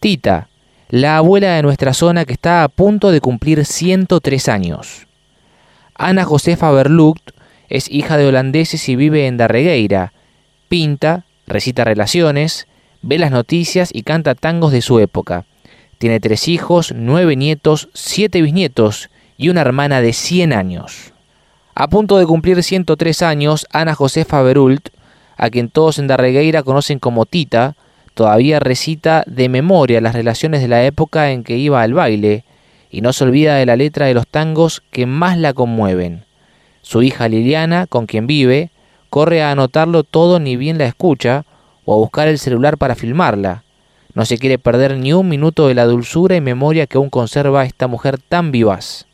Tita, la abuela de nuestra zona que está a punto de cumplir 103 años. Ana Josefa Berlucht es hija de holandeses y vive en Darregueira. Pinta, recita relaciones, ve las noticias y canta tangos de su época. Tiene tres hijos, nueve nietos, siete bisnietos y una hermana de 100 años. A punto de cumplir 103 años, Ana Josefa Berult, a quien todos en Darregueira conocen como Tita, todavía recita de memoria las relaciones de la época en que iba al baile y no se olvida de la letra de los tangos que más la conmueven. Su hija Liliana, con quien vive, corre a anotarlo todo ni bien la escucha o a buscar el celular para filmarla. No se quiere perder ni un minuto de la dulzura y memoria que aún conserva esta mujer tan vivaz.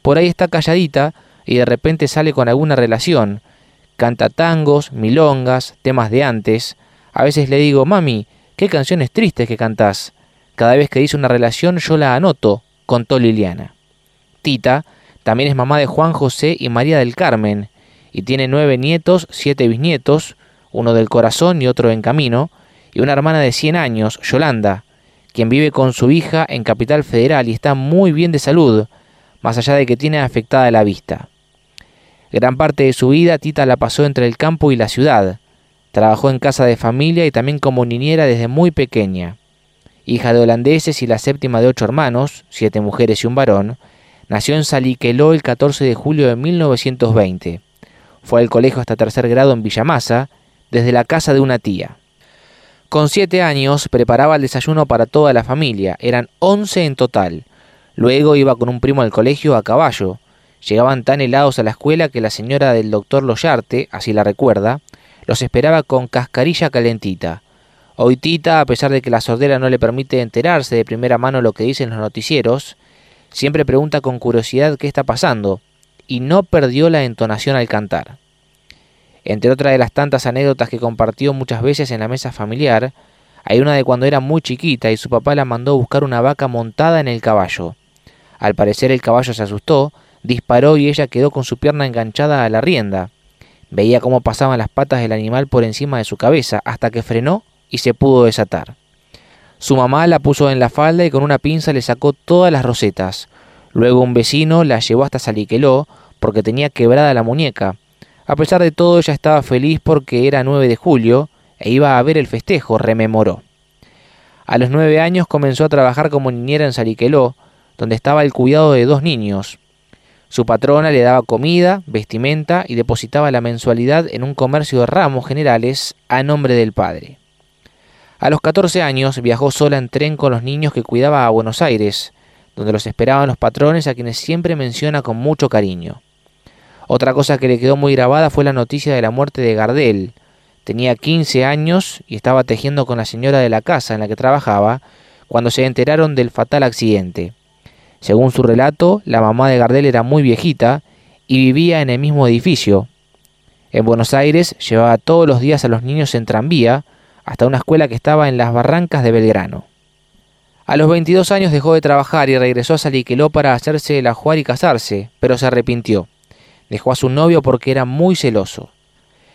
Por ahí está calladita y de repente sale con alguna relación. Canta tangos, milongas, temas de antes. A veces le digo, mami, qué canciones tristes que cantás. Cada vez que dice una relación yo la anoto, contó Liliana. Tita también es mamá de Juan José y María del Carmen, y tiene nueve nietos, siete bisnietos, uno del corazón y otro en camino, y una hermana de 100 años, Yolanda, quien vive con su hija en Capital Federal y está muy bien de salud, más allá de que tiene afectada la vista. Gran parte de su vida Tita la pasó entre el campo y la ciudad. Trabajó en casa de familia y también como niñera desde muy pequeña. Hija de holandeses y la séptima de ocho hermanos, siete mujeres y un varón, nació en Saliqueló el 14 de julio de 1920. Fue al colegio hasta tercer grado en Villamasa, desde la casa de una tía. Con siete años preparaba el desayuno para toda la familia, eran once en total. Luego iba con un primo al colegio a caballo. Llegaban tan helados a la escuela que la señora del doctor Loyarte, así la recuerda, los esperaba con cascarilla calentita. Hoy Tita, a pesar de que la sordera no le permite enterarse de primera mano lo que dicen los noticieros, siempre pregunta con curiosidad qué está pasando, y no perdió la entonación al cantar. Entre otras de las tantas anécdotas que compartió muchas veces en la mesa familiar, hay una de cuando era muy chiquita y su papá la mandó a buscar una vaca montada en el caballo. Al parecer el caballo se asustó, disparó y ella quedó con su pierna enganchada a la rienda. Veía cómo pasaban las patas del animal por encima de su cabeza hasta que frenó y se pudo desatar. Su mamá la puso en la falda y con una pinza le sacó todas las rosetas. Luego un vecino la llevó hasta Saliqueló porque tenía quebrada la muñeca a pesar de todo, ella estaba feliz porque era 9 de julio e iba a ver el festejo, rememoró. A los nueve años comenzó a trabajar como niñera en Sariqueló, donde estaba el cuidado de dos niños. Su patrona le daba comida, vestimenta y depositaba la mensualidad en un comercio de ramos generales a nombre del padre. A los 14 años viajó sola en tren con los niños que cuidaba a Buenos Aires, donde los esperaban los patrones a quienes siempre menciona con mucho cariño. Otra cosa que le quedó muy grabada fue la noticia de la muerte de Gardel. Tenía 15 años y estaba tejiendo con la señora de la casa en la que trabajaba cuando se enteraron del fatal accidente. Según su relato, la mamá de Gardel era muy viejita y vivía en el mismo edificio. En Buenos Aires llevaba todos los días a los niños en tranvía hasta una escuela que estaba en las barrancas de Belgrano. A los 22 años dejó de trabajar y regresó a Saliqueló para hacerse el ajuar y casarse, pero se arrepintió. Dejó a su novio porque era muy celoso.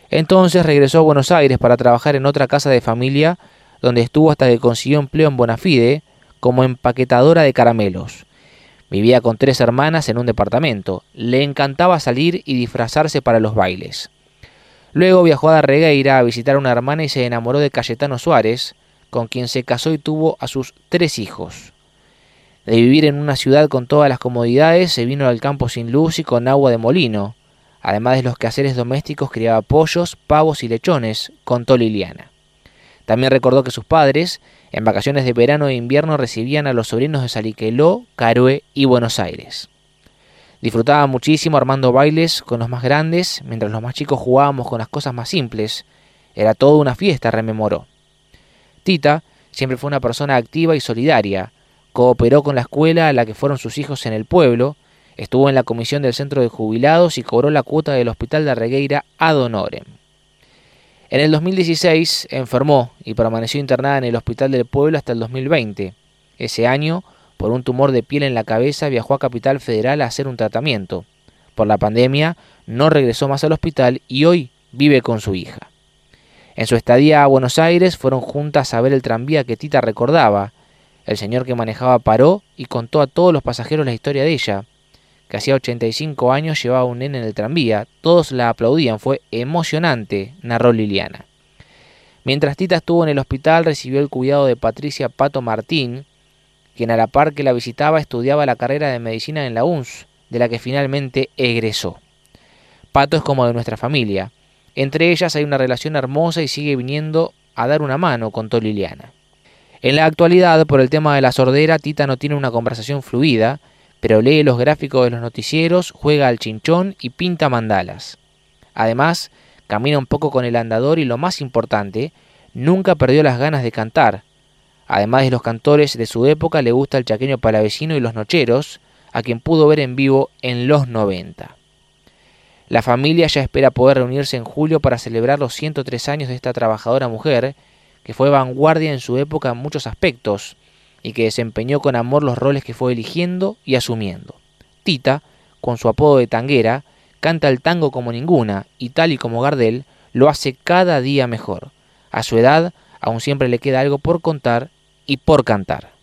Entonces regresó a Buenos Aires para trabajar en otra casa de familia, donde estuvo hasta que consiguió empleo en Bonafide como empaquetadora de caramelos. Vivía con tres hermanas en un departamento. Le encantaba salir y disfrazarse para los bailes. Luego viajó a Regueira a visitar a una hermana y se enamoró de Cayetano Suárez, con quien se casó y tuvo a sus tres hijos. De vivir en una ciudad con todas las comodidades, se vino al campo sin luz y con agua de molino. Además de los quehaceres domésticos, criaba pollos, pavos y lechones, contó Liliana. También recordó que sus padres, en vacaciones de verano e invierno, recibían a los sobrinos de Saliqueló, Carué y Buenos Aires. Disfrutaba muchísimo armando bailes con los más grandes, mientras los más chicos jugábamos con las cosas más simples. Era toda una fiesta, rememoró. Tita siempre fue una persona activa y solidaria, Cooperó con la escuela a la que fueron sus hijos en el pueblo, estuvo en la comisión del centro de jubilados y cobró la cuota del hospital de Regueira ad honorem. En el 2016 enfermó y permaneció internada en el hospital del pueblo hasta el 2020. Ese año, por un tumor de piel en la cabeza, viajó a Capital Federal a hacer un tratamiento. Por la pandemia, no regresó más al hospital y hoy vive con su hija. En su estadía a Buenos Aires fueron juntas a ver el tranvía que Tita recordaba, El señor que manejaba paró y contó a todos los pasajeros la historia de ella, que hacía 85 años llevaba un nene en el tranvía. Todos la aplaudían, fue emocionante, narró Liliana. Mientras Tita estuvo en el hospital, recibió el cuidado de Patricia Pato Martín, quien a la par que la visitaba estudiaba la carrera de medicina en la UNS, de la que finalmente egresó. Pato es como de nuestra familia. Entre ellas hay una relación hermosa y sigue viniendo a dar una mano, contó Liliana. En la actualidad, por el tema de la sordera, Tita no tiene una conversación fluida, pero lee los gráficos de los noticieros, juega al chinchón y pinta mandalas. Además, camina un poco con el andador y lo más importante, nunca perdió las ganas de cantar. Además de los cantores de su época, le gusta el chaqueño palavecino y los nocheros, a quien pudo ver en vivo en los 90. La familia ya espera poder reunirse en julio para celebrar los 103 años de esta trabajadora mujer, que fue vanguardia en su época en muchos aspectos, y que desempeñó con amor los roles que fue eligiendo y asumiendo. Tita, con su apodo de tanguera, canta el tango como ninguna y tal y como Gardel, lo hace cada día mejor. A su edad, aún siempre le queda algo por contar y por cantar.